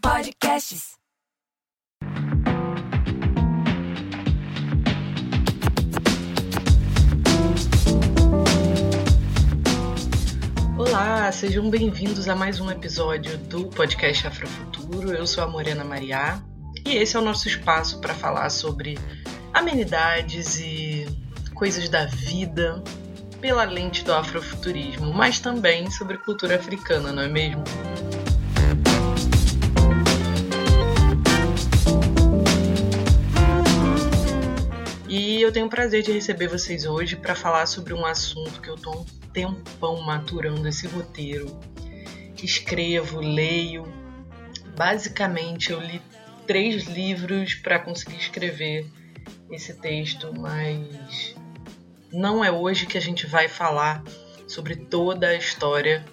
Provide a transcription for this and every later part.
Podcasts. Olá, sejam bem-vindos a mais um episódio do podcast Afrofuturo. Eu sou a Morena Mariá e esse é o nosso espaço para falar sobre amenidades e coisas da vida pela lente do afrofuturismo, mas também sobre cultura africana, não é mesmo? E eu tenho o prazer de receber vocês hoje para falar sobre um assunto que eu estou um tempão maturando esse roteiro. Escrevo, leio. Basicamente, eu li três livros para conseguir escrever esse texto, mas não é hoje que a gente vai falar sobre toda a história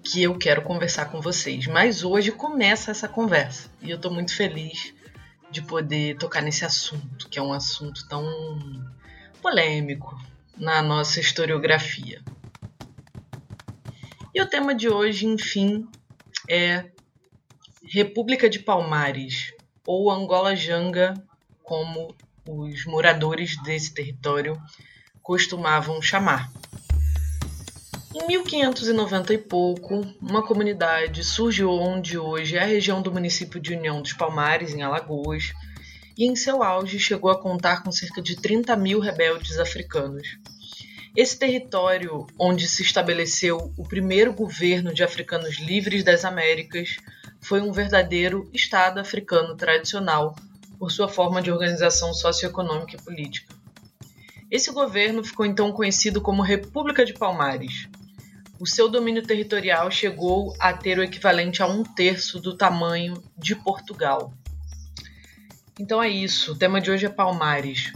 que eu quero conversar com vocês. Mas hoje começa essa conversa e eu estou muito feliz de poder tocar nesse assunto, que é um assunto tão polêmico na nossa historiografia. E o tema de hoje, enfim, é República de Palmares, ou Angola Janga, como os moradores desse território costumavam chamar. Em 1590 e pouco, uma comunidade surgiu onde hoje é a região do município de União dos Palmares, em Alagoas, e em seu auge chegou a contar com cerca de 30 mil rebeldes africanos. Esse território, onde se estabeleceu o primeiro governo de africanos livres das Américas, foi um verdadeiro Estado africano tradicional, por sua forma de organização socioeconômica e política. Esse governo ficou então conhecido como República de Palmares. O seu domínio territorial chegou a ter o equivalente a um terço do tamanho de Portugal. Então é isso, o tema de hoje é Palmares.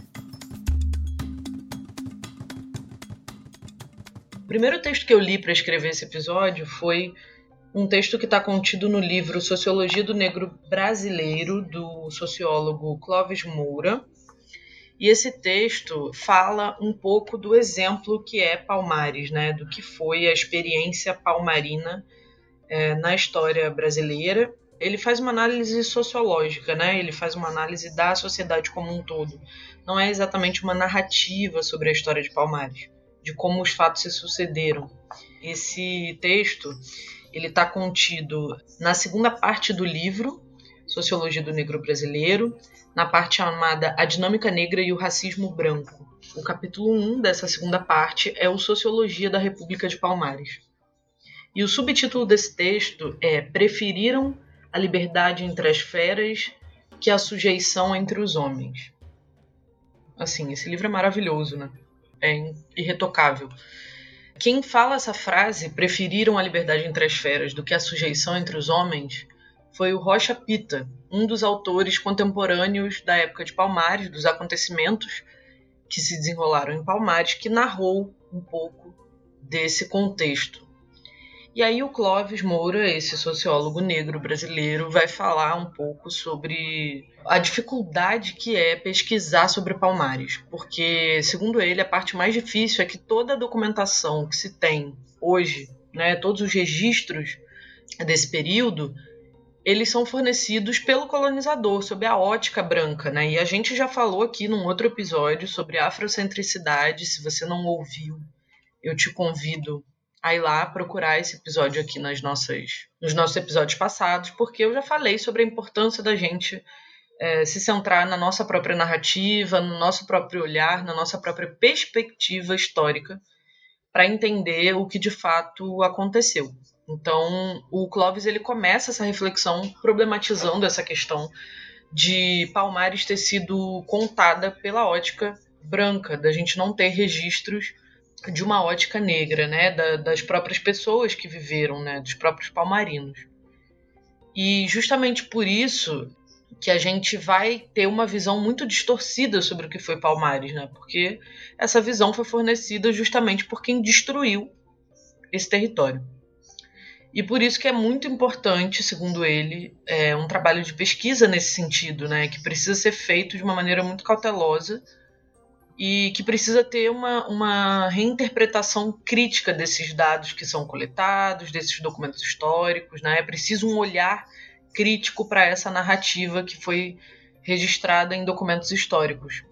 O primeiro texto que eu li para escrever esse episódio foi um texto que está contido no livro Sociologia do Negro Brasileiro, do sociólogo Clóvis Moura, e esse texto fala um pouco do exemplo que é Palmares, né, do que foi a experiência palmarina é, na história brasileira. Ele faz uma análise sociológica, né? Ele faz uma análise da sociedade como um todo. Não é exatamente uma narrativa sobre a história de Palmares, de como os fatos se sucederam. Esse texto ele está contido na segunda parte do livro Sociologia do Negro Brasileiro, na parte chamada A Dinâmica Negra e o Racismo Branco. O capítulo 1 dessa segunda parte é o Sociologia da República de Palmares. E o subtítulo desse texto é Preferiram a liberdade entre as feras que a sujeição entre os homens. Assim, esse livro é maravilhoso, né? É irretocável. Quem fala essa frase, preferiram a liberdade entre as feras do que a sujeição entre os homens, foi o Rocha Pita, um dos autores contemporâneos da época de Palmares, dos acontecimentos que se desenrolaram em Palmares, que narrou um pouco desse contexto. E aí o Clóvis Moura, esse sociólogo negro brasileiro, vai falar um pouco sobre a dificuldade que é pesquisar sobre Palmares, porque segundo ele a parte mais difícil é que toda a documentação que se tem hoje, né, todos os registros desse período eles são fornecidos pelo colonizador, sob a ótica branca, né? E a gente já falou aqui num outro episódio sobre afrocentricidade. Se você não ouviu, eu te convido a ir lá procurar esse episódio aqui nas nossas, nos nossos episódios passados, porque eu já falei sobre a importância da gente é, se centrar na nossa própria narrativa, no nosso próprio olhar, na nossa própria perspectiva histórica, para entender o que de fato aconteceu. Então, o Clóvis ele começa essa reflexão problematizando essa questão de Palmares ter sido contada pela ótica branca, da gente não ter registros de uma ótica negra, né, da, das próprias pessoas que viveram, né, dos próprios palmarinos. E justamente por isso que a gente vai ter uma visão muito distorcida sobre o que foi Palmares, né? Porque essa visão foi fornecida justamente por quem destruiu esse território. E por isso que é muito importante, segundo ele, é, um trabalho de pesquisa nesse sentido, né, que precisa ser feito de uma maneira muito cautelosa e que precisa ter uma, uma reinterpretação crítica desses dados que são coletados, desses documentos históricos, né, é preciso um olhar crítico para essa narrativa que foi registrada em documentos históricos.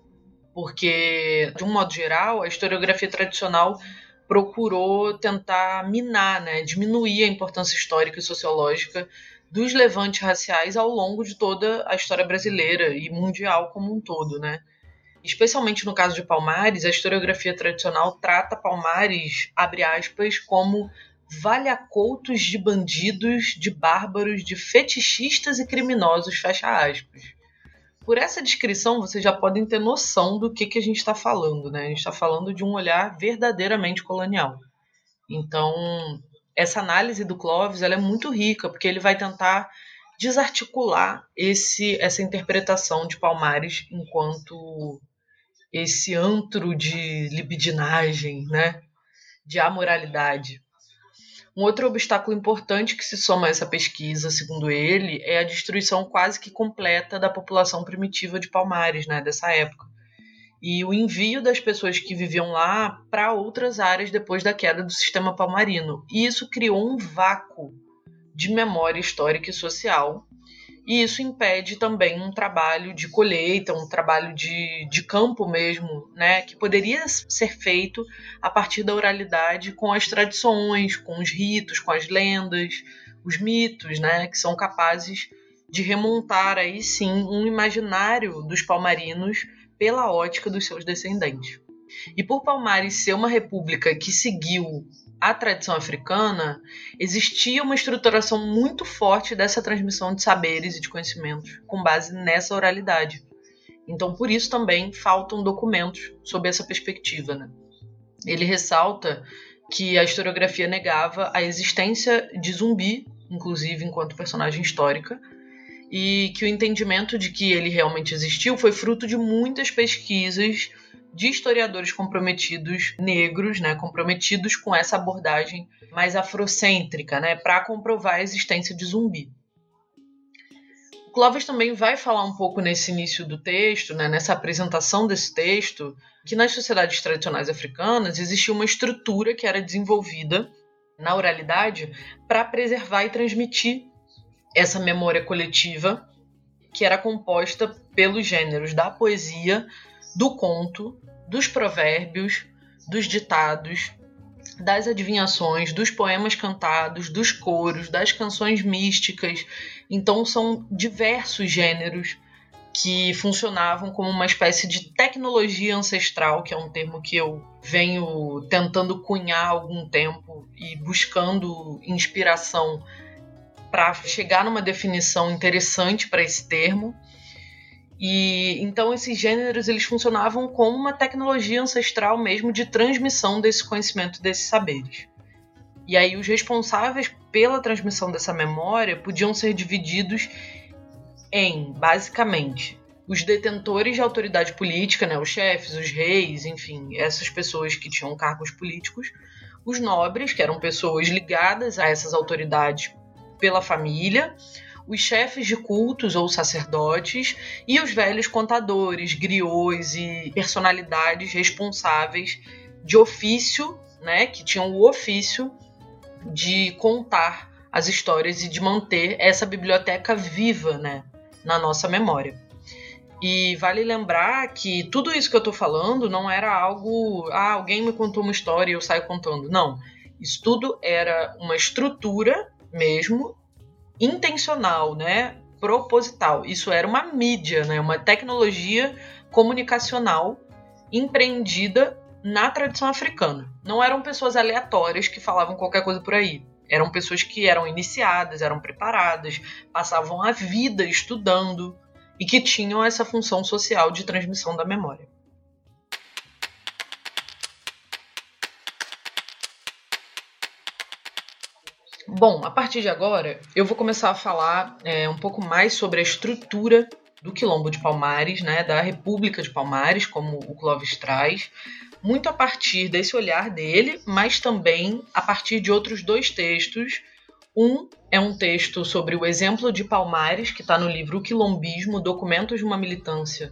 Porque, de um modo geral, a historiografia tradicional procurou tentar minar, né, diminuir a importância histórica e sociológica dos levantes raciais ao longo de toda a história brasileira e mundial como um todo, né? Especialmente no caso de Palmares, a historiografia tradicional trata Palmares, abre aspas, como valhacoutos de bandidos, de bárbaros, de fetichistas e criminosos, fecha aspas. Por essa descrição, vocês já podem ter noção do que, que a gente está falando, né? A gente está falando de um olhar verdadeiramente colonial. Então, essa análise do Clovis ela é muito rica, porque ele vai tentar desarticular esse, essa interpretação de Palmares enquanto esse antro de libidinagem, né? de amoralidade. Um outro obstáculo importante que se soma a essa pesquisa, segundo ele, é a destruição quase que completa da população primitiva de Palmares, né, dessa época, e o envio das pessoas que viviam lá para outras áreas depois da queda do sistema palmarino. E isso criou um vácuo de memória histórica e social e isso impede também um trabalho de colheita, um trabalho de, de campo mesmo, né, que poderia ser feito a partir da oralidade com as tradições, com os ritos, com as lendas, os mitos, né, que são capazes de remontar aí sim um imaginário dos palmarinos pela ótica dos seus descendentes. E por Palmares ser uma república que seguiu a tradição africana, existia uma estruturação muito forte dessa transmissão de saberes e de conhecimentos com base nessa oralidade. Então, por isso também faltam documentos sob essa perspectiva. Né? Ele ressalta que a historiografia negava a existência de zumbi, inclusive enquanto personagem histórica, e que o entendimento de que ele realmente existiu foi fruto de muitas pesquisas de historiadores comprometidos negros, né, comprometidos com essa abordagem mais afrocêntrica, né, para comprovar a existência de zumbi. O Clovis também vai falar um pouco nesse início do texto, né, nessa apresentação desse texto, que nas sociedades tradicionais africanas existia uma estrutura que era desenvolvida na oralidade para preservar e transmitir essa memória coletiva que era composta pelos gêneros da poesia, do conto, dos provérbios, dos ditados, das adivinhações, dos poemas cantados, dos coros, das canções místicas. Então são diversos gêneros que funcionavam como uma espécie de tecnologia ancestral, que é um termo que eu venho tentando cunhar há algum tempo e buscando inspiração para chegar numa definição interessante para esse termo. E então esses gêneros eles funcionavam como uma tecnologia ancestral mesmo de transmissão desse conhecimento, desses saberes. E aí os responsáveis pela transmissão dessa memória podiam ser divididos em, basicamente, os detentores de autoridade política, né, os chefes, os reis, enfim, essas pessoas que tinham cargos políticos, os nobres, que eram pessoas ligadas a essas autoridades pela família, os chefes de cultos ou sacerdotes e os velhos contadores, griots e personalidades responsáveis de ofício, né, que tinham o ofício de contar as histórias e de manter essa biblioteca viva, né, na nossa memória. E vale lembrar que tudo isso que eu estou falando não era algo, ah, alguém me contou uma história e eu saio contando. Não. Isso tudo era uma estrutura mesmo intencional, né? proposital. Isso era uma mídia, né? uma tecnologia comunicacional empreendida na tradição africana. Não eram pessoas aleatórias que falavam qualquer coisa por aí. Eram pessoas que eram iniciadas, eram preparadas, passavam a vida estudando e que tinham essa função social de transmissão da memória. Bom, a partir de agora, eu vou começar a falar é, um pouco mais sobre a estrutura do Quilombo de Palmares, né, da República de Palmares, como o Clóvis traz, muito a partir desse olhar dele, mas também a partir de outros dois textos. Um é um texto sobre o exemplo de Palmares, que está no livro O Quilombismo, Documentos de uma Militância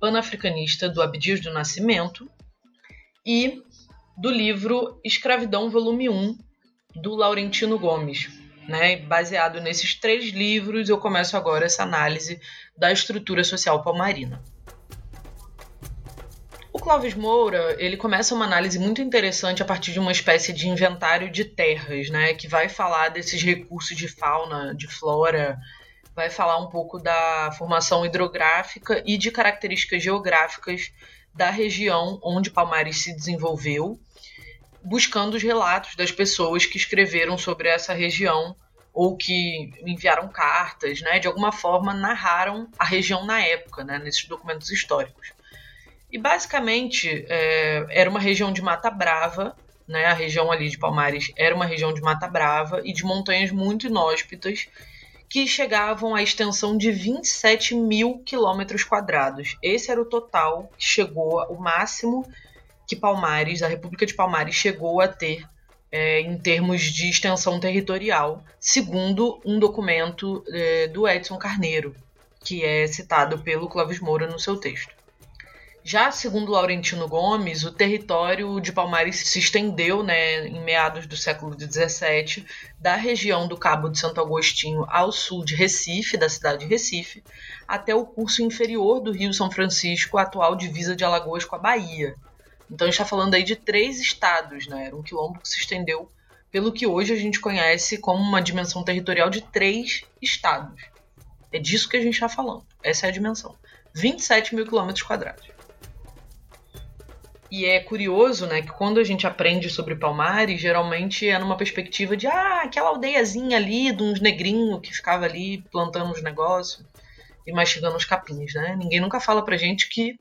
Panafricanista, do Abdias do Nascimento, e do livro Escravidão, volume 1, do Laurentino Gomes. Né? Baseado nesses três livros, eu começo agora essa análise da estrutura social palmarina. O Clóvis Moura, ele começa uma análise muito interessante a partir de uma espécie de inventário de terras, né, que vai falar desses recursos de fauna, de flora, vai falar um pouco da formação hidrográfica e de características geográficas da região onde Palmares se desenvolveu, buscando os relatos das pessoas que escreveram sobre essa região ou que enviaram cartas, né, de alguma forma narraram a região na época, né, nesses documentos históricos. E basicamente é, era uma região de Mata Brava, né? A região ali de Palmares era uma região de Mata Brava e de montanhas muito inóspitas que chegavam à extensão de 27 mil quilômetros quadrados. Esse era o total que chegou, o máximo que Palmares, a República de Palmares, chegou a ter é, em termos de extensão territorial, segundo um documento é, do Edson Carneiro, que é citado pelo Clóvis Moura no seu texto. Já segundo Laurentino Gomes, o território de Palmares se estendeu né, em meados do século XVII, da região do Cabo de Santo Agostinho ao sul de Recife, da cidade de Recife, até o curso inferior do Rio São Francisco, atual divisa de Alagoas com a Bahia. Então a gente está falando aí de três estados, né? Era um quilombo que se estendeu pelo que hoje a gente conhece como uma dimensão territorial de três estados. É disso que a gente está falando. Essa é a dimensão. 27 mil quilômetros quadrados. E é curioso, né, que quando a gente aprende sobre Palmares, geralmente é numa perspectiva de ah, aquela aldeiazinha ali de uns negrinhos que ficava ali plantando os negócios e mastigando os capins, né? Ninguém nunca fala pra gente que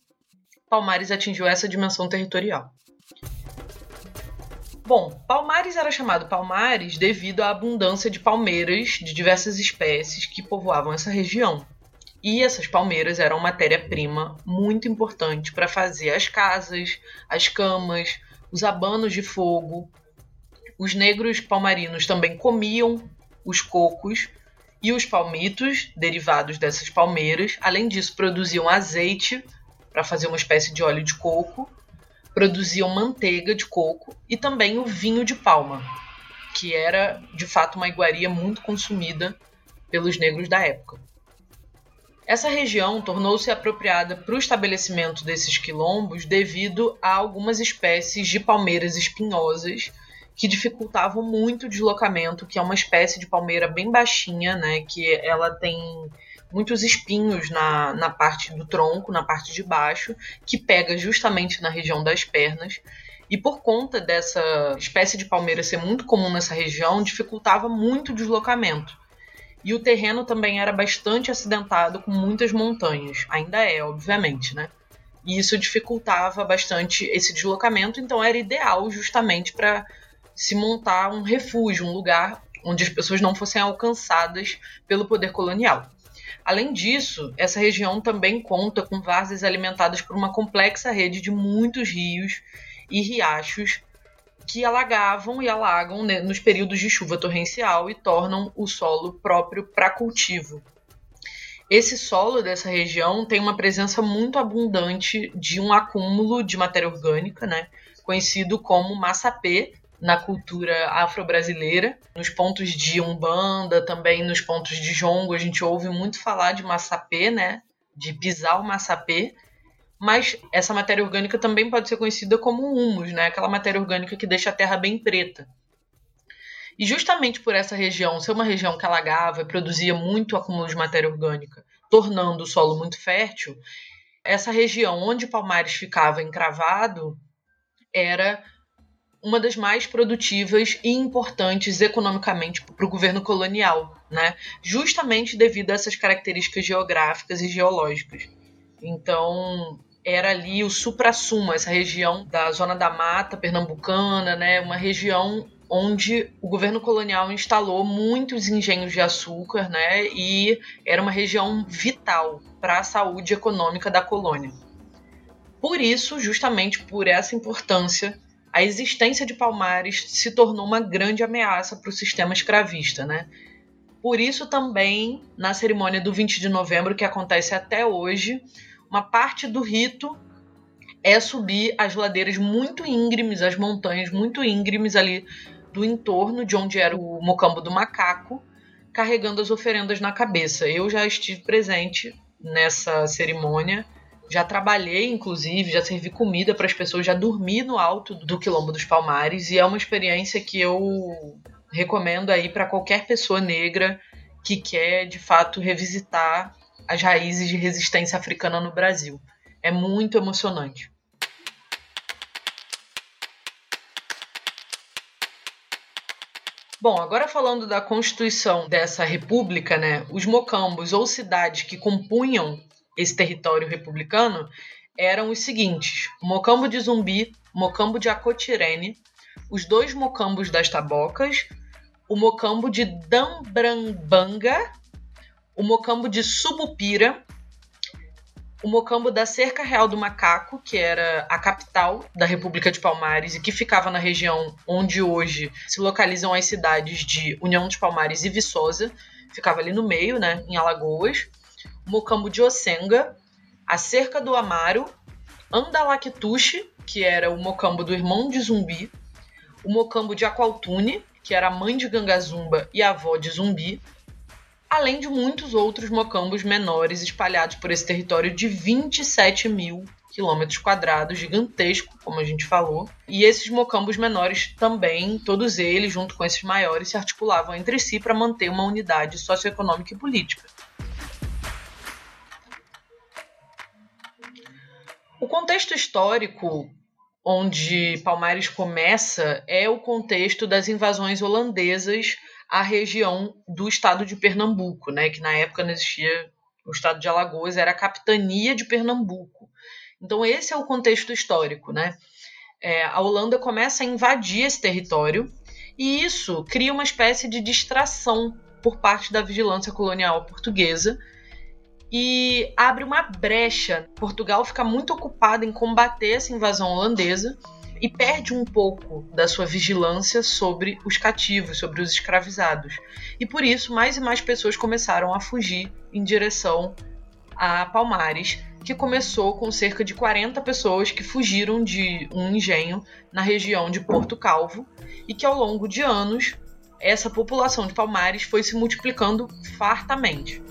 Palmares atingiu essa dimensão territorial. Bom, Palmares era chamado Palmares devido à abundância de palmeiras de diversas espécies que povoavam essa região. E essas palmeiras eram matéria-prima muito importante para fazer as casas, as camas, os abanos de fogo. Os negros palmarinos também comiam os cocos e os palmitos, derivados dessas palmeiras. Além disso, produziam azeite para fazer uma espécie de óleo de coco, produziam manteiga de coco e também o vinho de palma, que era de fato uma iguaria muito consumida pelos negros da época. Essa região tornou-se apropriada para o estabelecimento desses quilombos devido a algumas espécies de palmeiras espinhosas que dificultavam muito o deslocamento, que é uma espécie de palmeira bem baixinha, né, que ela tem muitos espinhos na, na parte do tronco, na parte de baixo, que pega justamente na região das pernas. E por conta dessa espécie de palmeira ser muito comum nessa região, dificultava muito o deslocamento. E o terreno também era bastante acidentado, com muitas montanhas. Ainda é, obviamente, né? E isso dificultava bastante esse deslocamento, então era ideal justamente para se montar um refúgio, um lugar onde as pessoas não fossem alcançadas pelo poder colonial. Além disso, essa região também conta com várzeas alimentadas por uma complexa rede de muitos rios e riachos que alagavam e alagam né, nos períodos de chuva torrencial e tornam o solo próprio para cultivo. Esse solo dessa região tem uma presença muito abundante de um acúmulo de matéria orgânica, né, conhecido como massapê na cultura afro-brasileira. Nos pontos de Umbanda, também nos pontos de Jongo, a gente ouve muito falar de massapê, né, de pisar o massapê, mas essa matéria orgânica também pode ser conhecida como humus, né? Aquela matéria orgânica que deixa a terra bem preta. E justamente por essa região ser uma região que alagava e produzia muito acúmulo de matéria orgânica, tornando o solo muito fértil, essa região onde Palmares ficava encravado era uma das mais produtivas e importantes economicamente para o governo colonial, né? justamente devido a essas características geográficas e geológicas. Então, era ali o supra-sumo, essa região da Zona da Mata pernambucana, né, uma região onde o governo colonial instalou muitos engenhos de açúcar, né, e era uma região vital para a saúde econômica da colônia. Por isso, justamente por essa importância, a existência de Palmares se tornou uma grande ameaça para o sistema escravista, né? Por isso também, na cerimônia do 20 de novembro, que acontece até hoje, uma parte do rito é subir as ladeiras muito íngremes, as montanhas muito íngremes ali do entorno de onde era o mocambo do macaco, carregando as oferendas na cabeça. Eu já estive presente nessa cerimônia, já trabalhei, inclusive, já servi comida para as pessoas, já dormi no alto do Quilombo dos Palmares e é uma experiência que eu recomendo aí para qualquer pessoa negra que quer de fato revisitar as raízes de resistência africana no Brasil. É muito emocionante. Bom, agora falando da constituição dessa república, né, os mocambos ou cidades que compunham esse território republicano eram os seguintes: mocambo de Zumbi, mocambo de Acotirene, os dois mocambos das Tabocas, o mocambo de Dambrambanga, o mocambo de Subupira, o mocambo da Cerca Real do Macaco, que era a capital da República de Palmares e que ficava na região onde hoje se localizam as cidades de União dos Palmares e Viçosa, ficava ali no meio, né, em Alagoas. Mocambo de Ocenga, a Cerca do Amaro, Andalactuche, que era o mocambo do irmão de Zumbi, o mocambo de Aqualtune, que era a mãe de Gangazumba e avó de Zumbi, além de muitos outros mocambos menores espalhados por esse território de 27 mil quilômetros quadrados, gigantesco, como a gente falou. E esses mocambos menores também, todos eles, junto com esses maiores, se articulavam entre si para manter uma unidade socioeconômica e política. O contexto histórico onde Palmares começa é o contexto das invasões holandesas à região do estado de Pernambuco, né, que na época não existia o estado de Alagoas, era a capitania de Pernambuco. Então esse é o contexto histórico, né? É, a Holanda começa a invadir esse território e isso cria uma espécie de distração por parte da vigilância colonial portuguesa e abre uma brecha. Portugal fica muito ocupado em combater essa invasão holandesa e perde um pouco da sua vigilância sobre os cativos, sobre os escravizados. E por isso, mais e mais pessoas começaram a fugir em direção a Palmares, que começou com cerca de 40 pessoas que fugiram de um engenho na região de Porto Calvo e que ao longo de anos essa população de Palmares foi se multiplicando fartamente.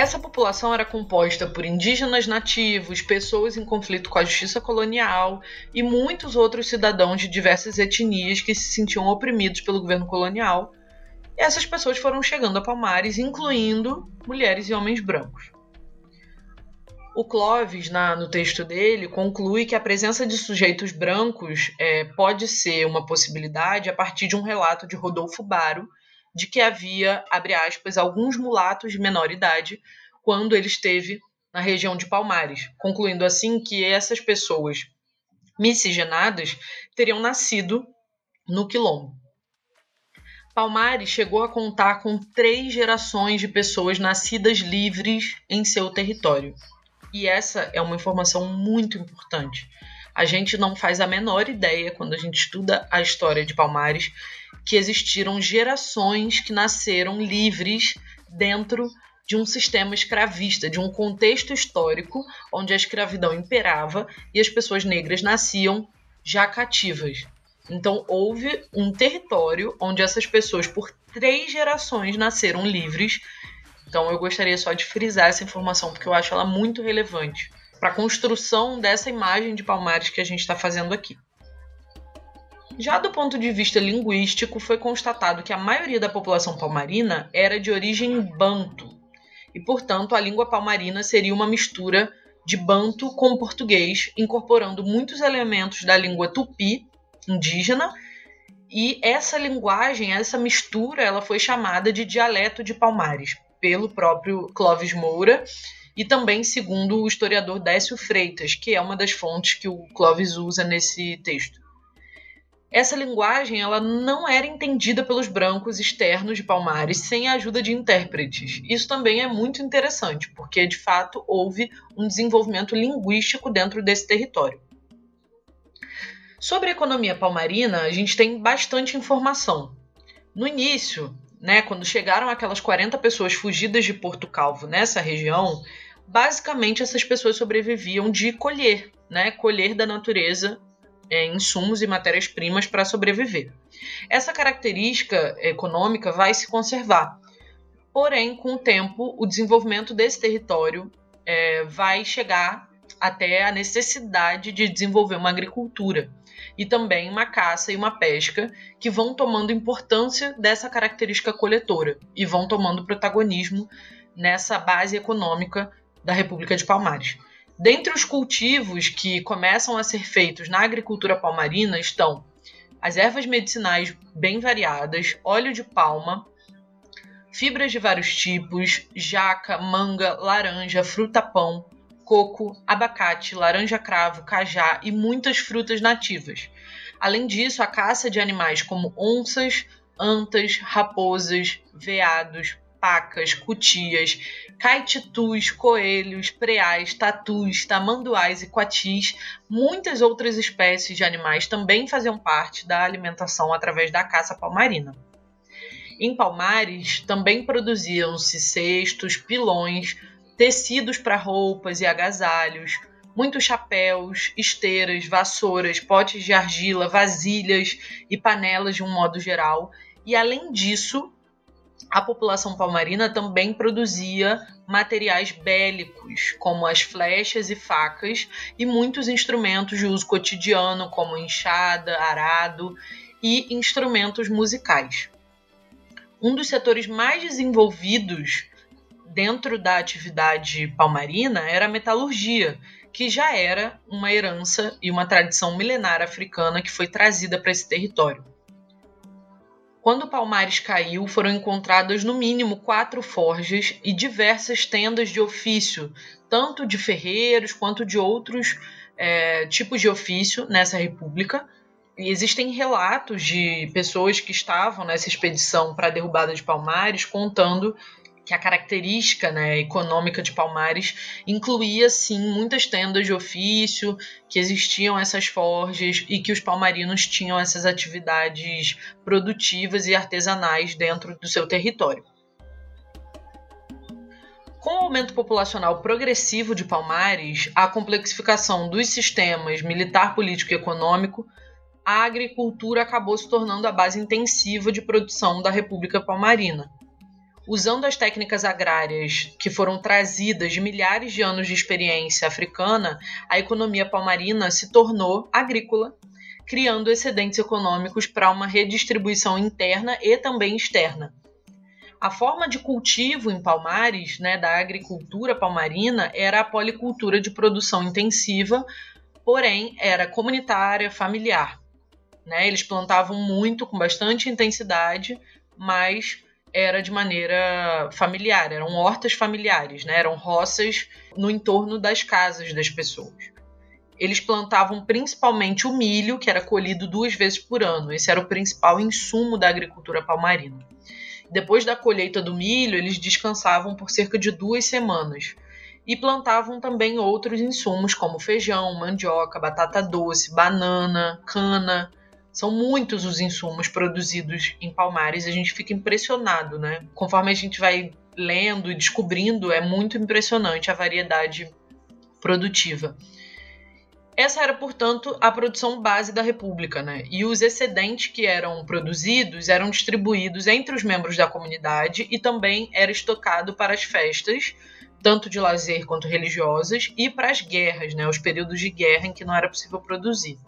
Essa população era composta por indígenas nativos, pessoas em conflito com a justiça colonial e muitos outros cidadãos de diversas etnias que se sentiam oprimidos pelo governo colonial. E essas pessoas foram chegando a Palmares, incluindo mulheres e homens brancos. O Clovis, na, no texto dele, conclui que a presença de sujeitos brancos é, pode ser uma possibilidade a partir de um relato de Rodolfo Baro, de que havia, abre aspas, alguns mulatos de menor idade quando ele esteve na região de Palmares, concluindo assim que essas pessoas miscigenadas teriam nascido no Quilombo. Palmares chegou a contar com três gerações de pessoas nascidas livres em seu território. E essa é uma informação muito importante. A gente não faz a menor ideia, quando a gente estuda a história de Palmares, que existiram gerações que nasceram livres dentro de um sistema escravista, de um contexto histórico onde a escravidão imperava e as pessoas negras nasciam já cativas. Então houve um território onde essas pessoas, por três gerações, nasceram livres. Então eu gostaria só de frisar essa informação porque eu acho ela muito relevante para a construção dessa imagem de Palmares que a gente está fazendo aqui. Já do ponto de vista linguístico, foi constatado que a maioria da população palmarina era de origem banto, e, portanto, a língua palmarina seria uma mistura de banto com português, incorporando muitos elementos da língua tupi, indígena, e essa linguagem, essa mistura, ela foi chamada de dialeto de Palmares, pelo próprio Clovis Moura, e também segundo o historiador Décio Freitas, que é uma das fontes que o Clovis usa nesse texto essa linguagem ela não era entendida pelos brancos externos de Palmares sem a ajuda de intérpretes. Isso também é muito interessante, porque de fato houve um desenvolvimento linguístico dentro desse território. Sobre a economia palmarina, a gente tem bastante informação. No início, né, quando chegaram aquelas 40 pessoas fugidas de Porto Calvo nessa região, basicamente essas pessoas sobreviviam de colher, né, colher da natureza é, insumos e matérias-primas para sobreviver. Essa característica econômica vai se conservar, porém, com o tempo, o desenvolvimento desse território é, vai chegar até a necessidade de desenvolver uma agricultura e também uma caça e uma pesca que vão tomando importância dessa característica coletora e vão tomando protagonismo nessa base econômica da República de Palmares. Dentre os cultivos que começam a ser feitos na agricultura palmarina estão as ervas medicinais bem variadas, óleo de palma, fibras de vários tipos, jaca, manga, laranja, fruta-pão, coco, abacate, laranja-cravo, cajá e muitas frutas nativas. Além disso, a caça de animais como onças, antas, raposas, veados, pacas, cutias, caititus, coelhos, preais, tatus, tamanduás e coatis, muitas outras espécies de animais também faziam parte da alimentação através da caça palmarina. Em Palmares também produziam-se cestos, pilões, tecidos para roupas e agasalhos, muitos chapéus, esteiras, vassouras, potes de argila, vasilhas e panelas de um modo geral. E além disso, a população palmarina também produzia materiais bélicos, como as flechas e facas, e muitos instrumentos de uso cotidiano, como enxada, arado e instrumentos musicais. Um dos setores mais desenvolvidos dentro da atividade palmarina era a metalurgia, que já era uma herança e uma tradição milenar africana que foi trazida para esse território. Quando Palmares caiu, foram encontradas no mínimo quatro forjas e diversas tendas de ofício, tanto de ferreiros quanto de outros é, tipos de ofício nessa república. E existem relatos de pessoas que estavam nessa expedição para a derrubada de Palmares contando que a característica né, econômica de Palmares incluía sim muitas tendas de ofício, que existiam essas forjas e que os palmarinos tinham essas atividades produtivas e artesanais dentro do seu território. Com o aumento populacional progressivo de Palmares, a complexificação dos sistemas militar, político e econômico, a agricultura acabou se tornando a base intensiva de produção da República Palmarina usando as técnicas agrárias que foram trazidas de milhares de anos de experiência africana, a economia palmarina se tornou agrícola, criando excedentes econômicos para uma redistribuição interna e também externa. A forma de cultivo em Palmares, né, da agricultura palmarina, era a policultura de produção intensiva, porém era comunitária, familiar. Né? Eles plantavam muito, com bastante intensidade, mas era de maneira familiar, eram hortas familiares, né? eram roças no entorno das casas das pessoas. Eles plantavam principalmente o milho, que era colhido duas vezes por ano. Esse era o principal insumo da agricultura palmarina. Depois da colheita do milho, eles descansavam por cerca de duas semanas e plantavam também outros insumos como feijão, mandioca, batata doce, banana, cana, são muitos os insumos produzidos em Palmares, a gente fica impressionado, né? Conforme a gente vai lendo e descobrindo, é muito impressionante a variedade produtiva. Essa era, portanto, a produção base da República, né? E os excedentes que eram produzidos eram distribuídos entre os membros da comunidade e também era estocado para as festas, tanto de lazer quanto religiosas, e para as guerras, né? Os períodos de guerra em que não era possível produzir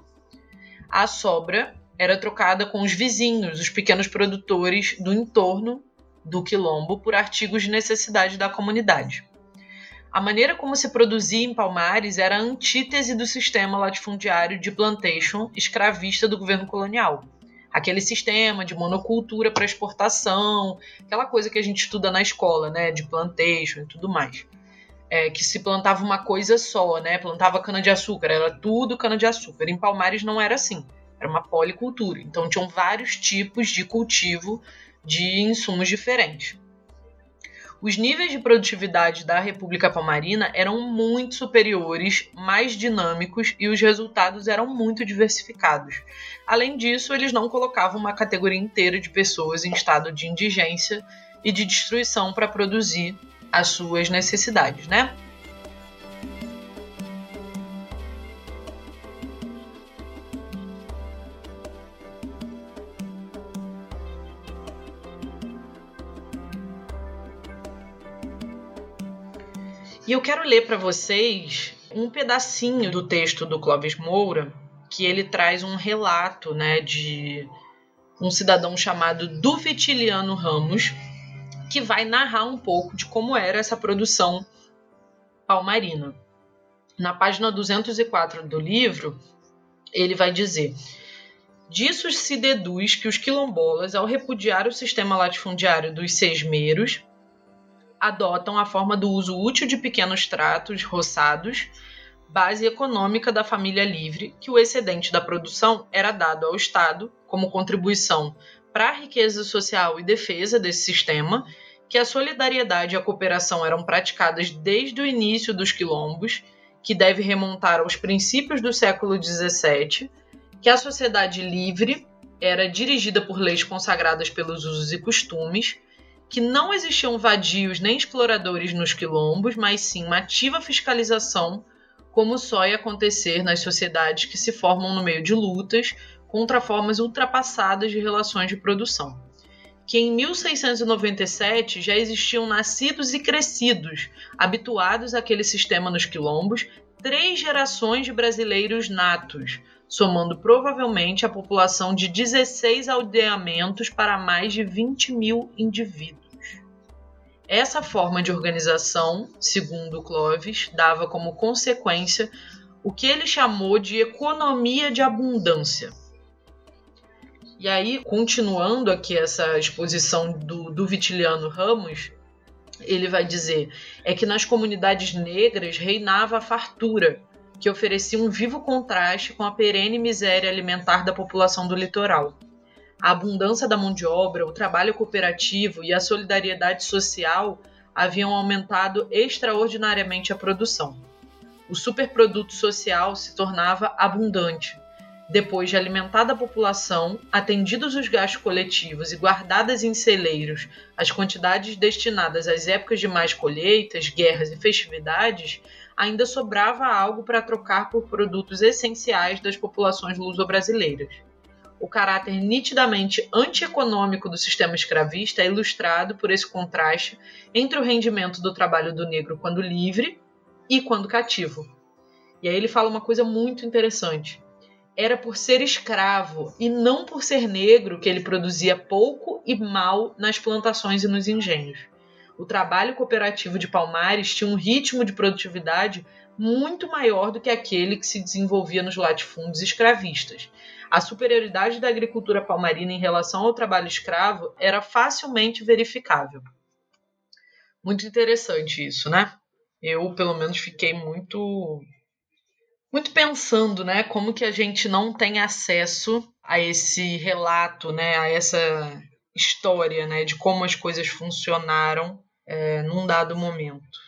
a sobra era trocada com os vizinhos, os pequenos produtores do entorno do quilombo, por artigos de necessidade da comunidade. A maneira como se produzia em Palmares era a antítese do sistema latifundiário de plantation escravista do governo colonial. Aquele sistema de monocultura para exportação, aquela coisa que a gente estuda na escola, né, de plantation e tudo mais é, que se plantava uma coisa só, né? Plantava cana-de-açúcar, era tudo cana-de-açúcar. Em Palmares não era assim, era uma policultura. Então tinham vários tipos de cultivo de insumos diferentes. Os níveis de produtividade da República Palmarina eram muito superiores, mais dinâmicos e os resultados eram muito diversificados. Além disso, eles não colocavam uma categoria inteira de pessoas em estado de indigência e de destruição para produzir as suas necessidades, né? E eu quero ler para vocês um pedacinho do texto do Clóvis Moura, que ele traz um relato né, de um cidadão chamado Duvitiliano Ramos, que vai narrar um pouco de como era essa produção palmarina. Na página 204 do livro, ele vai dizer: Disso se deduz que os quilombolas, ao repudiar o sistema latifundiário dos sesmeiros, adotam a forma do uso útil de pequenos tratos roçados, base econômica da família livre, que o excedente da produção era dado ao Estado como contribuição para a riqueza social e defesa desse sistema, que a solidariedade e a cooperação eram praticadas desde o início dos quilombos, que deve remontar aos princípios do século XVII, que a sociedade livre era dirigida por leis consagradas pelos usos e costumes, que não existiam vadios nem exploradores nos quilombos, mas sim uma ativa fiscalização, como só ia acontecer nas sociedades que se formam no meio de lutas, contra formas ultrapassadas de relações de produção. Que em 1697 já existiam nascidos e crescidos, habituados àquele sistema nos quilombos, três gerações de brasileiros natos, somando provavelmente a população de 16 aldeamentos para mais de 20 mil indivíduos. Essa forma de organização, segundo Clovis, dava como consequência o que ele chamou de economia de abundância e aí, continuando aqui essa exposição do, do Vitiliano Ramos, ele vai dizer é que nas comunidades negras reinava a fartura, que oferecia um vivo contraste com a perene miséria alimentar da população do litoral. A abundância da mão de obra, o trabalho cooperativo e a solidariedade social haviam aumentado extraordinariamente a produção. O superproduto social se tornava abundante, depois de alimentada a população, atendidos os gastos coletivos e guardadas em celeiros as quantidades destinadas às épocas de mais colheitas, guerras e festividades, ainda sobrava algo para trocar por produtos essenciais das populações luso-brasileiras. O caráter nitidamente antieconômico do sistema escravista é ilustrado por esse contraste entre o rendimento do trabalho do negro quando livre e quando cativo. E aí ele fala uma coisa muito interessante era por ser escravo e não por ser negro que ele produzia pouco e mal nas plantações e nos engenhos. O trabalho cooperativo de Palmares tinha um ritmo de produtividade muito maior do que aquele que se desenvolvia nos latifúndios escravistas. A superioridade da agricultura palmarina em relação ao trabalho escravo era facilmente verificável. Muito interessante isso, né? Eu, pelo menos, fiquei muito muito pensando, né, como que a gente não tem acesso a esse relato, né, a essa história, né, de como as coisas funcionaram é, num dado momento.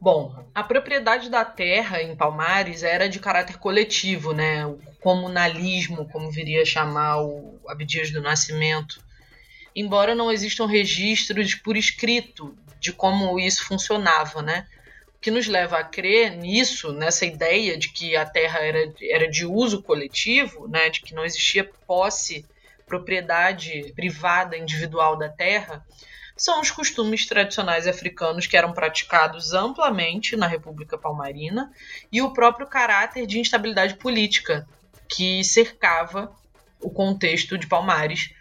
Bom, a propriedade da terra em Palmares era de caráter coletivo, né, o comunalismo, como viria a chamar o Abdias do Nascimento, embora não existam registros por escrito de como isso funcionava, né? Que nos leva a crer nisso, nessa ideia de que a terra era, era de uso coletivo, né, de que não existia posse, propriedade privada individual da terra, são os costumes tradicionais africanos que eram praticados amplamente na República Palmarina e o próprio caráter de instabilidade política que cercava o contexto de Palmares,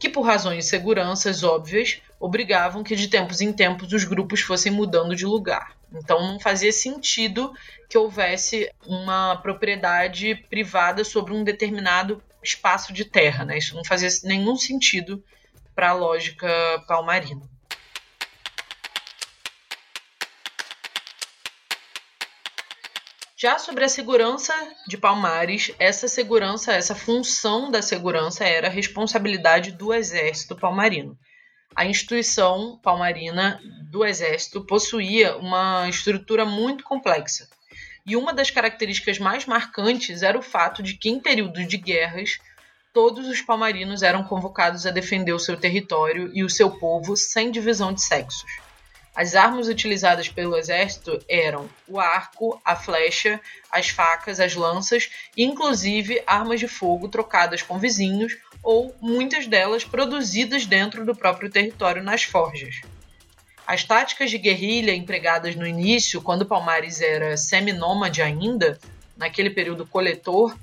que por razões de seguranças óbvias obrigavam que de tempos em tempos os grupos fossem mudando de lugar. Então não fazia sentido que houvesse uma propriedade privada sobre um determinado espaço de terra, né? Isso não fazia nenhum sentido para a lógica palmarina. Já sobre a segurança de Palmares, essa segurança, essa função da segurança era responsabilidade do exército palmarino a instituição palmarina do Exército possuía uma estrutura muito complexa. E uma das características mais marcantes era o fato de que, em períodos de guerras, todos os palmarinos eram convocados a defender o seu território e o seu povo sem divisão de sexos. As armas utilizadas pelo exército eram o arco, a flecha, as facas, as lanças inclusive, armas de fogo trocadas com vizinhos ou muitas delas produzidas dentro do próprio território nas forjas. As táticas de guerrilha empregadas no início, quando Palmares era seminômade ainda, naquele período coletor,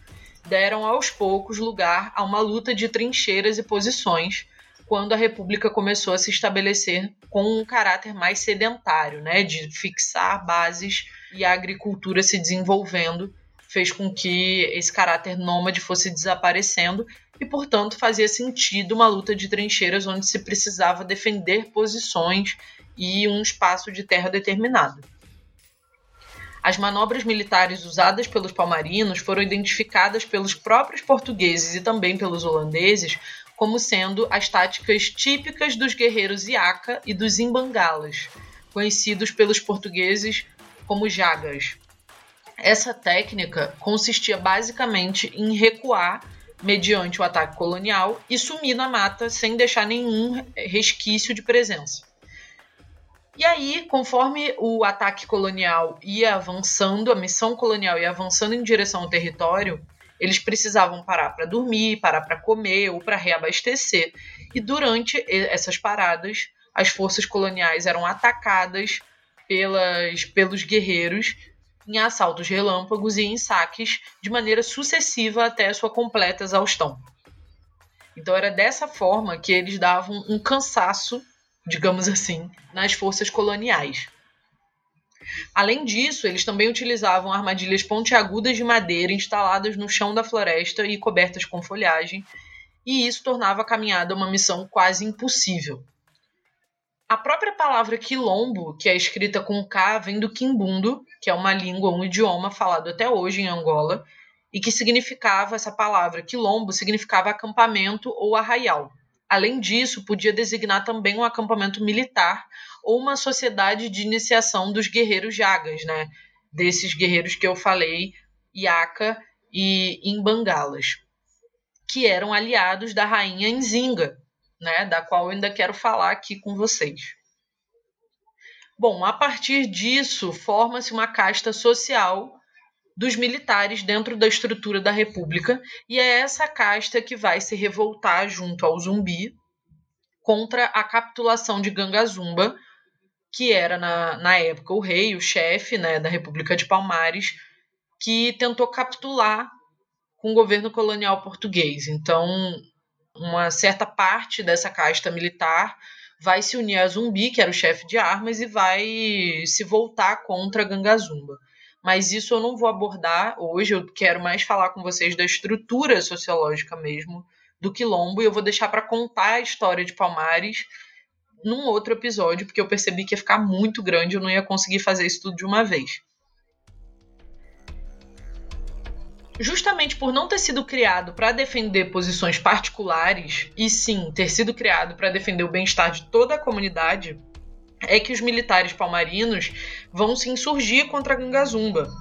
deram aos poucos lugar a uma luta de trincheiras e posições, quando a República começou a se estabelecer com um caráter mais sedentário, né, de fixar bases e a agricultura se desenvolvendo fez com que esse caráter nômade fosse desaparecendo e, portanto, fazia sentido uma luta de trincheiras onde se precisava defender posições e um espaço de terra determinado. As manobras militares usadas pelos palmarinos foram identificadas pelos próprios portugueses e também pelos holandeses como sendo as táticas típicas dos guerreiros Iaca e dos Imbangalas, conhecidos pelos portugueses como jagas. Essa técnica consistia basicamente em recuar mediante o ataque colonial e sumir na mata sem deixar nenhum resquício de presença. E aí, conforme o ataque colonial ia avançando, a missão colonial ia avançando em direção ao território, eles precisavam parar para dormir, parar para comer ou para reabastecer. E durante essas paradas, as forças coloniais eram atacadas pelas, pelos guerreiros em assaltos relâmpagos e em saques de maneira sucessiva até sua completa exaustão. Então era dessa forma que eles davam um cansaço, digamos assim, nas forças coloniais. Além disso, eles também utilizavam armadilhas pontiagudas de madeira instaladas no chão da floresta e cobertas com folhagem, e isso tornava a caminhada uma missão quase impossível. A própria palavra quilombo, que é escrita com K, vem do quimbundo, que é uma língua, um idioma falado até hoje em Angola, e que significava, essa palavra quilombo, significava acampamento ou arraial. Além disso, podia designar também um acampamento militar ou uma sociedade de iniciação dos guerreiros jagas, né? Desses guerreiros que eu falei, Iaca e Imbangalas, que eram aliados da rainha Nzinga, né? Da qual eu ainda quero falar aqui com vocês. Bom, a partir disso, forma-se uma casta social dos militares dentro da estrutura da República, e é essa casta que vai se revoltar junto ao zumbi contra a capitulação de Gangazumba, que era na, na época o rei, o chefe né, da República de Palmares, que tentou capitular com o governo colonial português. Então, uma certa parte dessa casta militar vai se unir a Zumbi, que era o chefe de armas, e vai se voltar contra Gangazumba. Mas isso eu não vou abordar hoje, eu quero mais falar com vocês da estrutura sociológica mesmo do quilombo, e eu vou deixar para contar a história de Palmares num outro episódio, porque eu percebi que ia ficar muito grande, eu não ia conseguir fazer isso tudo de uma vez. Justamente por não ter sido criado para defender posições particulares, e sim ter sido criado para defender o bem-estar de toda a comunidade, é que os militares palmarinos vão se insurgir contra a Gangazumba,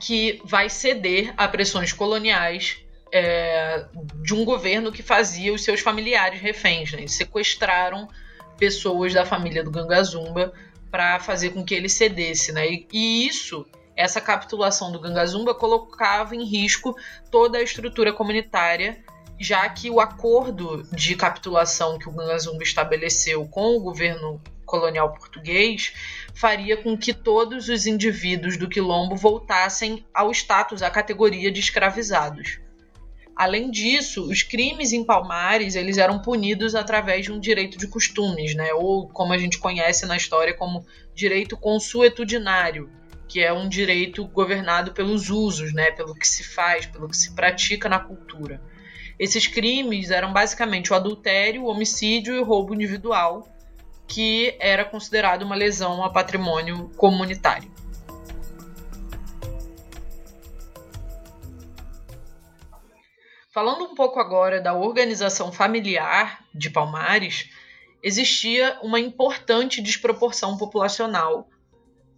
que vai ceder a pressões coloniais é, de um governo que fazia os seus familiares reféns. Né? Eles sequestraram pessoas da família do Gangazumba para fazer com que ele cedesse. Né? E, e isso, essa capitulação do Gangazumba, colocava em risco toda a estrutura comunitária já que o acordo de capitulação que o Gangazumba estabeleceu com o governo colonial português faria com que todos os indivíduos do quilombo voltassem ao status, à categoria de escravizados. Além disso, os crimes em Palmares eles eram punidos através de um direito de costumes, né? ou como a gente conhece na história como direito consuetudinário, que é um direito governado pelos usos, né? pelo que se faz, pelo que se pratica na cultura. Esses crimes eram basicamente o adultério, o homicídio e o roubo individual, que era considerado uma lesão a patrimônio comunitário. Falando um pouco agora da organização familiar de Palmares, existia uma importante desproporção populacional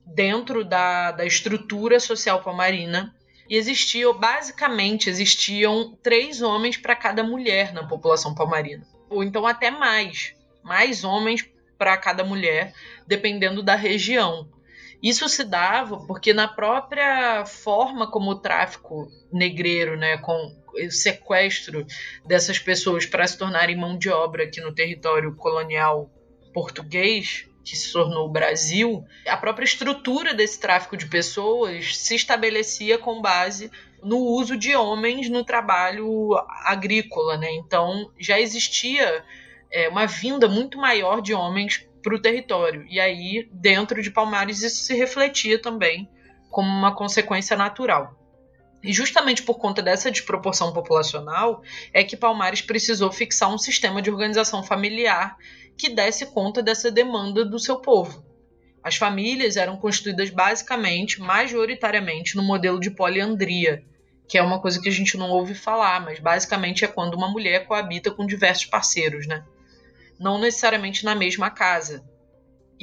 dentro da, da estrutura social palmarina e existia, basicamente, existiam três homens para cada mulher na população palmarina, ou então até mais, mais homens para cada mulher, dependendo da região. Isso se dava porque na própria forma como o tráfico negreiro, né, com o sequestro dessas pessoas para se tornarem mão de obra aqui no território colonial português que se tornou o Brasil, a própria estrutura desse tráfico de pessoas se estabelecia com base no uso de homens no trabalho agrícola, né? Então já existia é, uma vinda muito maior de homens para o território. E aí, dentro de Palmares, isso se refletia também como uma consequência natural. E justamente por conta dessa desproporção populacional é que Palmares precisou fixar um sistema de organização familiar que desse conta dessa demanda do seu povo. As famílias eram constituídas basicamente, majoritariamente, no modelo de poliandria, que é uma coisa que a gente não ouve falar, mas basicamente é quando uma mulher coabita com diversos parceiros, né? Não necessariamente na mesma casa.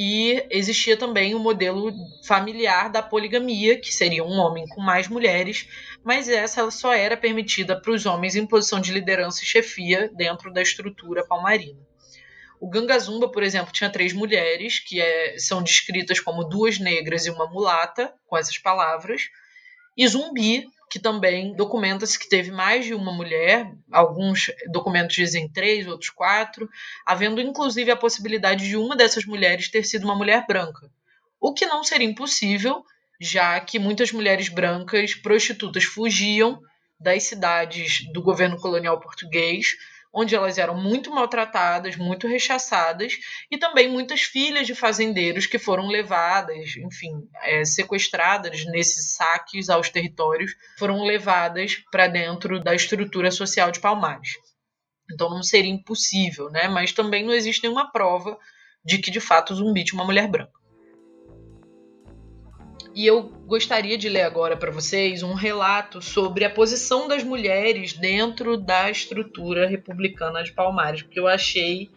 E existia também o modelo familiar da poligamia, que seria um homem com mais mulheres, mas essa só era permitida para os homens em posição de liderança e chefia dentro da estrutura palmarina. O Gangazumba, por exemplo, tinha três mulheres, que é, são descritas como duas negras e uma mulata, com essas palavras. E Zumbi, que também documenta-se que teve mais de uma mulher, alguns documentos dizem três, outros quatro, havendo inclusive a possibilidade de uma dessas mulheres ter sido uma mulher branca. O que não seria impossível, já que muitas mulheres brancas prostitutas fugiam das cidades do governo colonial português onde elas eram muito maltratadas, muito rechaçadas, e também muitas filhas de fazendeiros que foram levadas, enfim, é, sequestradas nesses saques aos territórios, foram levadas para dentro da estrutura social de Palmares. Então não seria impossível, né? Mas também não existe nenhuma prova de que de fato Zumbi tinha uma mulher branca. E eu gostaria de ler agora para vocês um relato sobre a posição das mulheres dentro da estrutura republicana de Palmares, porque eu achei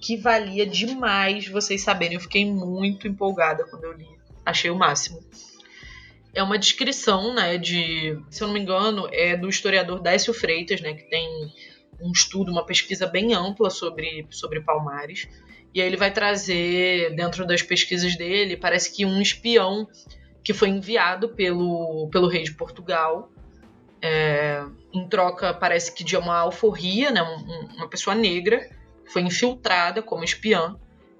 que valia demais vocês saberem. Eu fiquei muito empolgada quando eu li. Achei o máximo. É uma descrição, né, de, se eu não me engano, é do historiador Décio Freitas, né, que tem um estudo, uma pesquisa bem ampla sobre, sobre Palmares. E aí ele vai trazer, dentro das pesquisas dele, parece que um espião que foi enviado pelo, pelo rei de Portugal. É, em troca, parece que de uma alforria, né, um, uma pessoa negra, foi infiltrada como espiã,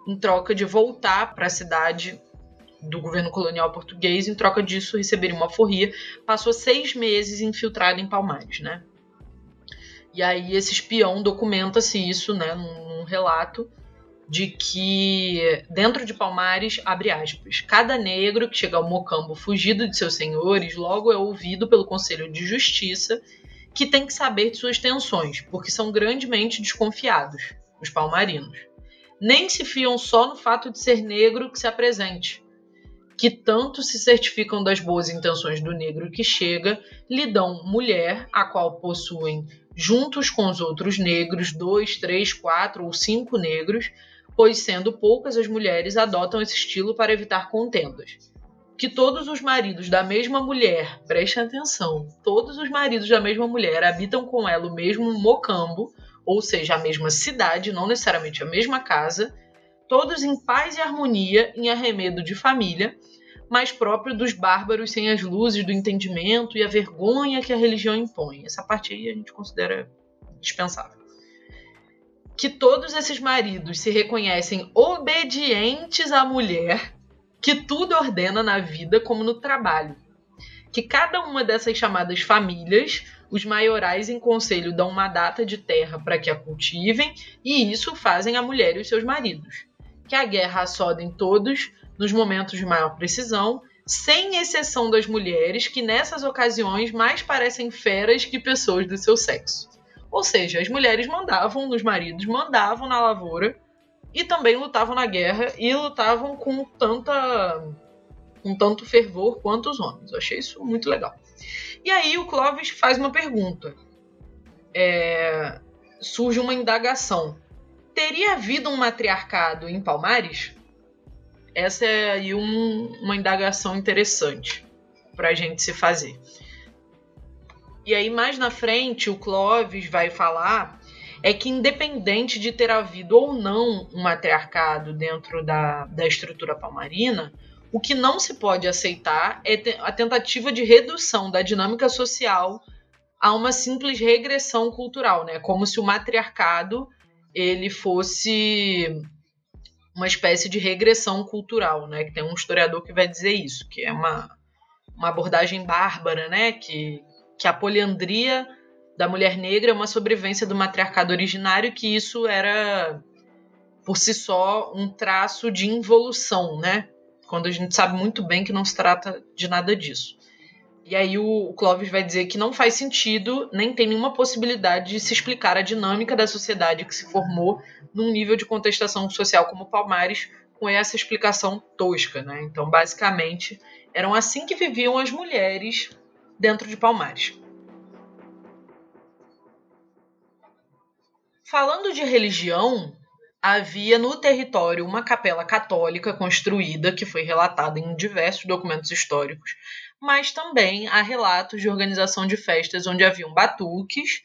em troca de voltar para a cidade do governo colonial português, em troca disso receberia uma alforria. Passou seis meses infiltrado em Palmares, né? E aí esse espião documenta-se isso, né, num, num relato de que dentro de Palmares, abre aspas, cada negro que chega ao Mocambo fugido de seus senhores logo é ouvido pelo Conselho de Justiça, que tem que saber de suas tensões, porque são grandemente desconfiados, os palmarinos. Nem se fiam só no fato de ser negro que se apresente, que tanto se certificam das boas intenções do negro que chega, lhe dão mulher, a qual possuem, juntos com os outros negros, dois, três, quatro ou cinco negros, pois sendo poucas as mulheres adotam esse estilo para evitar contendas. Que todos os maridos da mesma mulher, prestem atenção, todos os maridos da mesma mulher habitam com ela o mesmo mocambo, ou seja, a mesma cidade, não necessariamente a mesma casa, todos em paz e harmonia, em arremedo de família, mais próprio dos bárbaros sem as luzes do entendimento e a vergonha que a religião impõe. Essa parte aí a gente considera dispensável que todos esses maridos se reconhecem obedientes à mulher, que tudo ordena na vida como no trabalho. Que cada uma dessas chamadas famílias, os maiorais em conselho dão uma data de terra para que a cultivem, e isso fazem a mulher e os seus maridos. Que a guerra assodem todos nos momentos de maior precisão, sem exceção das mulheres, que nessas ocasiões mais parecem feras que pessoas do seu sexo. Ou seja, as mulheres mandavam nos maridos, mandavam na lavoura e também lutavam na guerra e lutavam com tanta com tanto fervor quanto os homens. Eu achei isso muito legal. E aí o Clovis faz uma pergunta. É, surge uma indagação. Teria havido um matriarcado em Palmares? Essa é aí um, uma indagação interessante para a gente se fazer. E aí, mais na frente, o Clovis vai falar é que, independente de ter havido ou não um matriarcado dentro da, da estrutura palmarina, o que não se pode aceitar é a tentativa de redução da dinâmica social a uma simples regressão cultural, né? Como se o matriarcado ele fosse uma espécie de regressão cultural, né? Que tem um historiador que vai dizer isso, que é uma, uma abordagem bárbara, né? Que, que a poliandria da mulher negra é uma sobrevivência do matriarcado originário, que isso era por si só um traço de involução, né? Quando a gente sabe muito bem que não se trata de nada disso. E aí o Clovis vai dizer que não faz sentido, nem tem nenhuma possibilidade de se explicar a dinâmica da sociedade que se formou num nível de contestação social como Palmares com essa explicação tosca, né? Então, basicamente, eram assim que viviam as mulheres dentro de Palmares. Falando de religião, havia no território uma capela católica construída, que foi relatada em diversos documentos históricos, mas também há relatos de organização de festas onde haviam batuques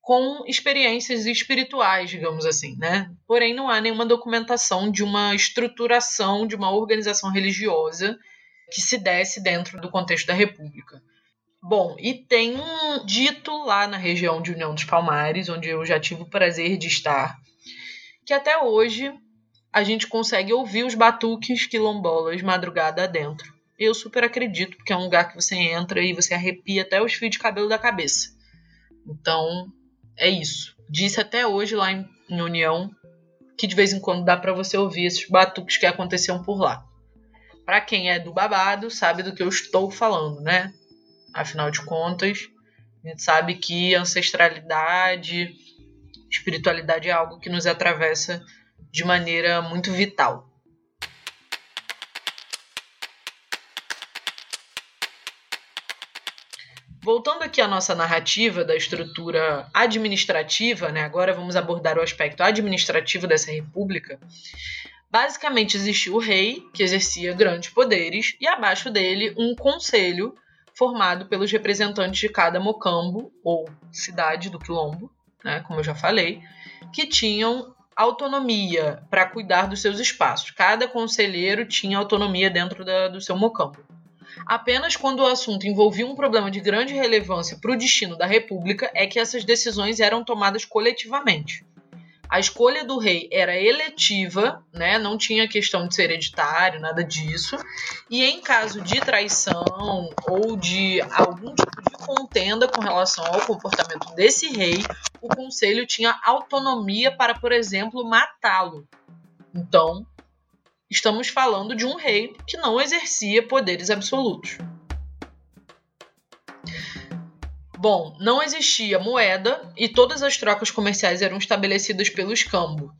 com experiências espirituais, digamos assim, né? Porém, não há nenhuma documentação de uma estruturação de uma organização religiosa que se desse dentro do contexto da República. Bom, e tem um dito lá na região de União dos Palmares, onde eu já tive o prazer de estar, que até hoje a gente consegue ouvir os batuques quilombolas madrugada adentro. Eu super acredito, porque é um lugar que você entra e você arrepia até os fios de cabelo da cabeça. Então, é isso. Disse até hoje lá em, em União que de vez em quando dá para você ouvir esses batuques que aconteciam por lá. Para quem é do babado, sabe do que eu estou falando, né? Afinal de contas, a gente sabe que ancestralidade, espiritualidade é algo que nos atravessa de maneira muito vital. Voltando aqui à nossa narrativa da estrutura administrativa, né? agora vamos abordar o aspecto administrativo dessa república. Basicamente existia o rei, que exercia grandes poderes, e abaixo dele um conselho formado pelos representantes de cada mocambo, ou cidade do quilombo, né? como eu já falei, que tinham autonomia para cuidar dos seus espaços. Cada conselheiro tinha autonomia dentro da, do seu mocambo. Apenas quando o assunto envolvia um problema de grande relevância para o destino da República é que essas decisões eram tomadas coletivamente. A escolha do rei era eletiva, né? não tinha questão de ser hereditário, nada disso. E em caso de traição ou de algum tipo de contenda com relação ao comportamento desse rei, o conselho tinha autonomia para, por exemplo, matá-lo. Então, Estamos falando de um rei que não exercia poderes absolutos. Bom, não existia moeda e todas as trocas comerciais eram estabelecidas pelo escambo.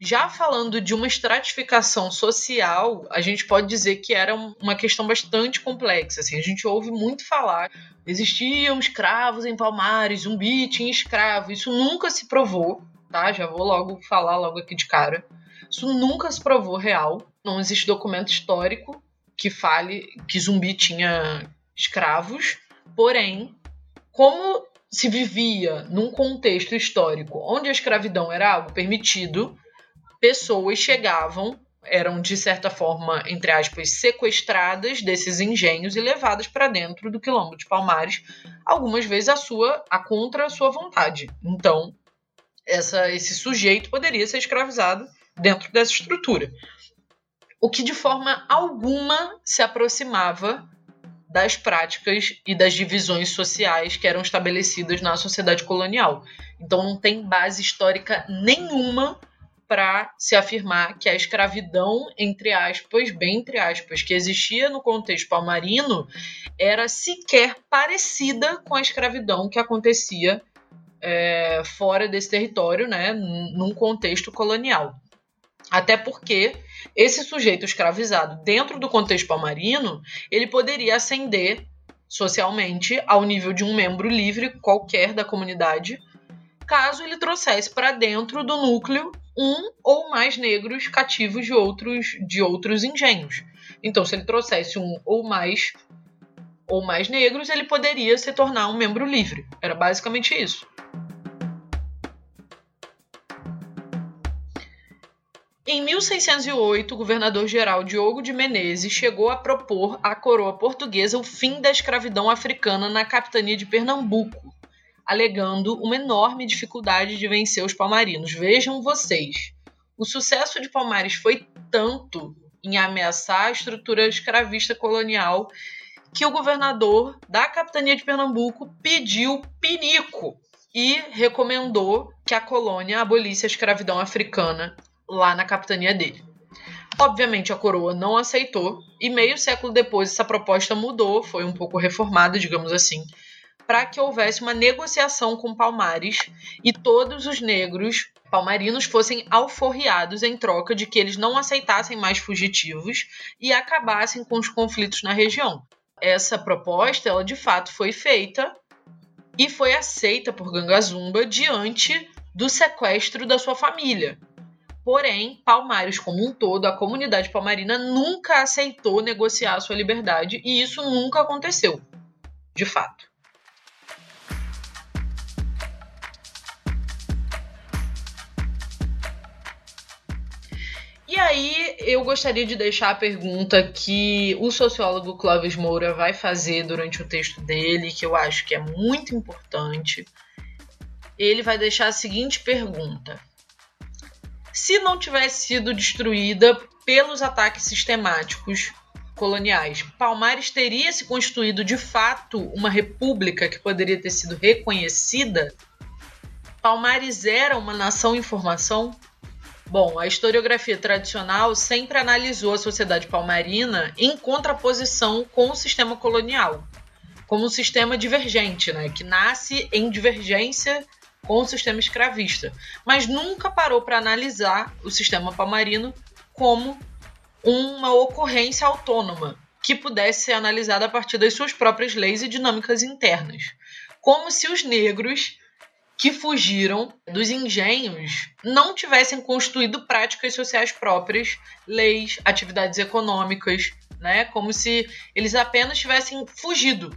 Já falando de uma estratificação social, a gente pode dizer que era uma questão bastante complexa. Assim, a gente ouve muito falar, existiam escravos em Palmares, zumbi tinha escravo. Isso nunca se provou, tá? Já vou logo falar logo aqui de cara. Isso nunca se provou real. Não existe documento histórico que fale que zumbi tinha escravos. Porém, como se vivia num contexto histórico onde a escravidão era algo permitido, pessoas chegavam, eram de certa forma, entre aspas, sequestradas desses engenhos e levadas para dentro do quilombo de Palmares, algumas vezes a sua a contra a sua vontade. Então, essa, esse sujeito poderia ser escravizado dentro dessa estrutura. O que de forma alguma se aproximava das práticas e das divisões sociais que eram estabelecidas na sociedade colonial. Então não tem base histórica nenhuma para se afirmar que a escravidão, entre aspas, bem entre aspas, que existia no contexto palmarino, era sequer parecida com a escravidão que acontecia é, fora desse território, né, num contexto colonial. Até porque esse sujeito escravizado dentro do contexto palmarino, ele poderia ascender socialmente ao nível de um membro livre qualquer da comunidade, caso ele trouxesse para dentro do núcleo um ou mais negros cativos de outros de outros engenhos. Então, se ele trouxesse um ou mais ou mais negros, ele poderia se tornar um membro livre. Era basicamente isso. Em 1608, o governador-geral Diogo de Menezes chegou a propor à coroa portuguesa o fim da escravidão africana na capitania de Pernambuco, alegando uma enorme dificuldade de vencer os palmarinos. Vejam vocês, O sucesso de Palmares foi tanto em ameaçar a estrutura escravista colonial que o governador da capitania de Pernambuco pediu pinico e recomendou que a colônia abolisse a escravidão africana lá na capitania dele. Obviamente a coroa não aceitou e meio século depois essa proposta mudou, foi um pouco reformada, digamos assim, para que houvesse uma negociação com Palmares e todos os negros palmarinos fossem alforriados em troca de que eles não aceitassem mais fugitivos e acabassem com os conflitos na região. Essa proposta, ela de fato foi feita e foi aceita por Gangazumba diante do sequestro da sua família. Porém, Palmares como um todo, a comunidade palmarina nunca aceitou negociar sua liberdade e isso nunca aconteceu, de fato. E aí, eu gostaria de deixar a pergunta que o sociólogo Clóvis Moura vai fazer durante o texto dele, que eu acho que é muito importante. Ele vai deixar a seguinte pergunta: se não tivesse sido destruída pelos ataques sistemáticos coloniais, Palmares teria se constituído de fato uma república que poderia ter sido reconhecida? Palmares era uma nação em formação? Bom, a historiografia tradicional sempre analisou a sociedade palmarina em contraposição com o sistema colonial, como um sistema divergente, né, que nasce em divergência com o sistema escravista, mas nunca parou para analisar o sistema palmarino como uma ocorrência autônoma que pudesse ser analisada a partir das suas próprias leis e dinâmicas internas, como se os negros que fugiram dos engenhos não tivessem constituído práticas sociais próprias, leis, atividades econômicas, né? Como se eles apenas tivessem fugido.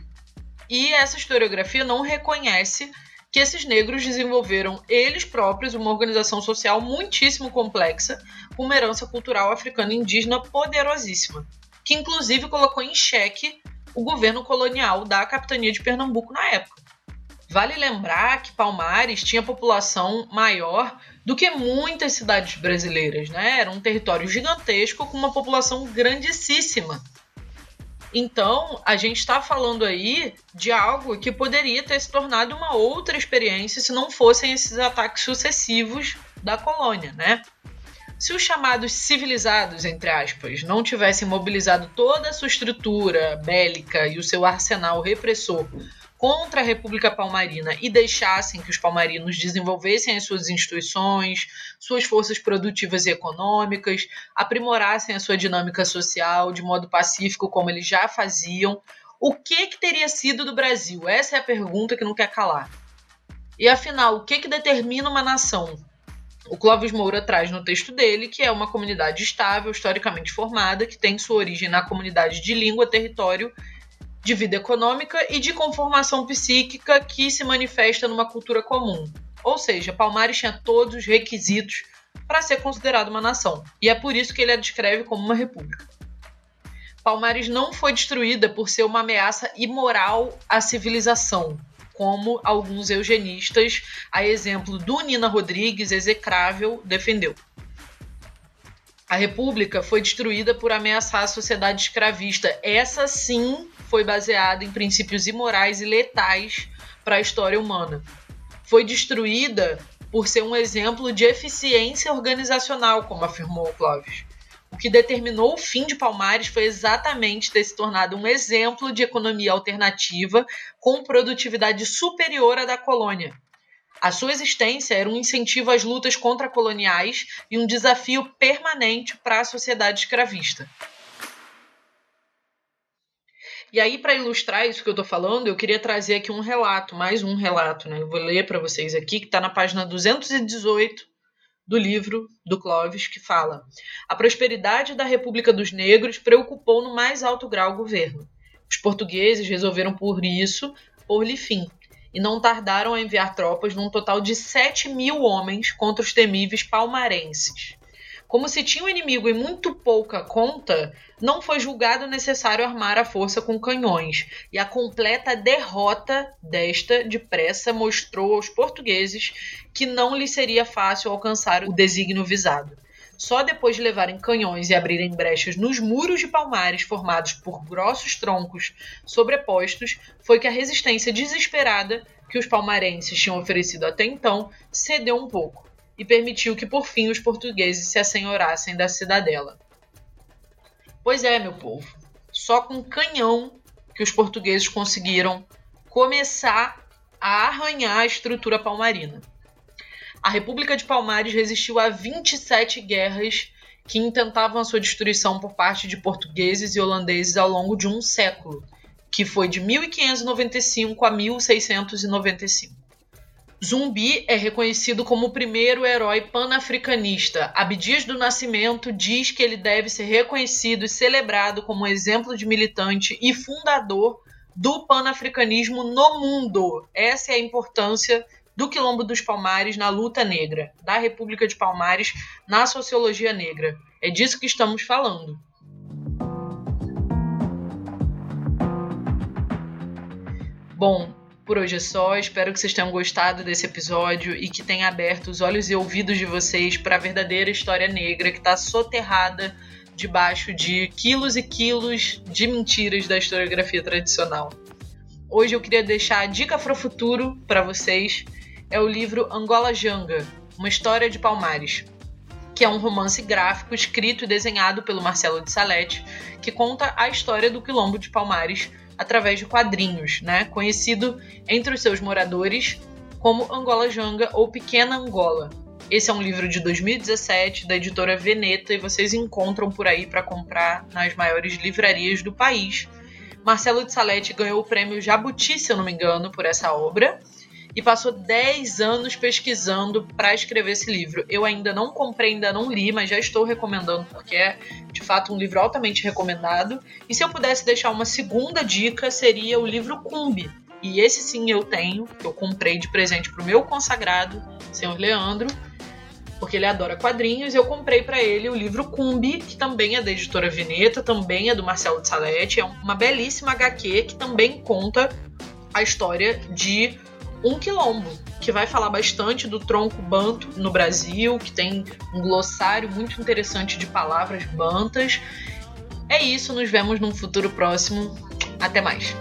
E essa historiografia não reconhece que esses negros desenvolveram eles próprios uma organização social muitíssimo complexa, com uma herança cultural africana indígena poderosíssima, que inclusive colocou em xeque o governo colonial da capitania de Pernambuco na época. Vale lembrar que Palmares tinha população maior do que muitas cidades brasileiras, né? Era um território gigantesco com uma população grandíssima. Então, a gente está falando aí de algo que poderia ter se tornado uma outra experiência se não fossem esses ataques sucessivos da colônia, né? Se os chamados civilizados, entre aspas, não tivessem mobilizado toda a sua estrutura bélica e o seu arsenal repressor contra a República Palmarina e deixassem que os palmarinos desenvolvessem as suas instituições, suas forças produtivas e econômicas, aprimorassem a sua dinâmica social de modo pacífico, como eles já faziam, o que, que teria sido do Brasil? Essa é a pergunta que não quer calar. E afinal, o que, que determina uma nação? O Clóvis Moura traz no texto dele que é uma comunidade estável, historicamente formada, que tem sua origem na comunidade de língua, território de vida econômica e de conformação psíquica que se manifesta numa cultura comum. Ou seja, Palmares tinha todos os requisitos para ser considerado uma nação, e é por isso que ele a descreve como uma república. Palmares não foi destruída por ser uma ameaça imoral à civilização, como alguns eugenistas, a exemplo do Nina Rodrigues, execrável, defendeu. A República foi destruída por ameaçar a sociedade escravista. Essa sim foi baseada em princípios imorais e letais para a história humana. Foi destruída por ser um exemplo de eficiência organizacional, como afirmou Clóvis. O que determinou o fim de Palmares foi exatamente ter se tornado um exemplo de economia alternativa com produtividade superior à da colônia. A sua existência era um incentivo às lutas contra-coloniais e um desafio permanente para a sociedade escravista. E aí, para ilustrar isso que eu estou falando, eu queria trazer aqui um relato, mais um relato, né? Eu vou ler para vocês aqui, que está na página 218 do livro do Clovis, que fala: A prosperidade da República dos Negros preocupou no mais alto grau o governo. Os portugueses resolveram por isso pôr-lhe fim, e não tardaram a enviar tropas num total de 7 mil homens contra os temíveis palmarenses. Como se tinha um inimigo e muito pouca conta, não foi julgado necessário armar a força com canhões, e a completa derrota desta depressa mostrou aos portugueses que não lhes seria fácil alcançar o desígnio visado. Só depois de levarem canhões e abrirem brechas nos muros de palmares formados por grossos troncos sobrepostos foi que a resistência desesperada que os palmarenses tinham oferecido até então cedeu um pouco e permitiu que por fim os portugueses se assenhorassem da cidadela. Pois é, meu povo, só com canhão que os portugueses conseguiram começar a arranhar a estrutura palmarina. A República de Palmares resistiu a 27 guerras que intentavam a sua destruição por parte de portugueses e holandeses ao longo de um século, que foi de 1595 a 1695. Zumbi é reconhecido como o primeiro herói panafricanista. Abdias do Nascimento diz que ele deve ser reconhecido e celebrado como exemplo de militante e fundador do panafricanismo no mundo. Essa é a importância do Quilombo dos Palmares na luta negra, da República de Palmares na sociologia negra. É disso que estamos falando. Bom, por hoje é só. Espero que vocês tenham gostado desse episódio e que tenha aberto os olhos e ouvidos de vocês para a verdadeira história negra que está soterrada debaixo de quilos e quilos de mentiras da historiografia tradicional. Hoje eu queria deixar a dica para o futuro para vocês é o livro Angola Janga, uma história de Palmares, que é um romance gráfico escrito e desenhado pelo Marcelo de Salete, que conta a história do quilombo de Palmares através de quadrinhos, né? Conhecido entre os seus moradores como Angola Janga ou Pequena Angola. Esse é um livro de 2017 da editora Veneta e vocês encontram por aí para comprar nas maiores livrarias do país. Marcelo de Salete ganhou o prêmio Jabuti, se eu não me engano, por essa obra e passou 10 anos pesquisando para escrever esse livro. Eu ainda não comprei, ainda não li, mas já estou recomendando porque é de fato um livro altamente recomendado. E se eu pudesse deixar uma segunda dica, seria o livro Cumbi. E esse sim eu tenho, que eu comprei de presente para o meu consagrado, senhor Leandro, porque ele adora quadrinhos, eu comprei para ele o livro Cumbi, que também é da editora Veneta, também é do Marcelo de Salete, é uma belíssima HQ que também conta a história de um quilombo, que vai falar bastante do tronco banto no Brasil, que tem um glossário muito interessante de palavras bantas. É isso, nos vemos num futuro próximo. Até mais.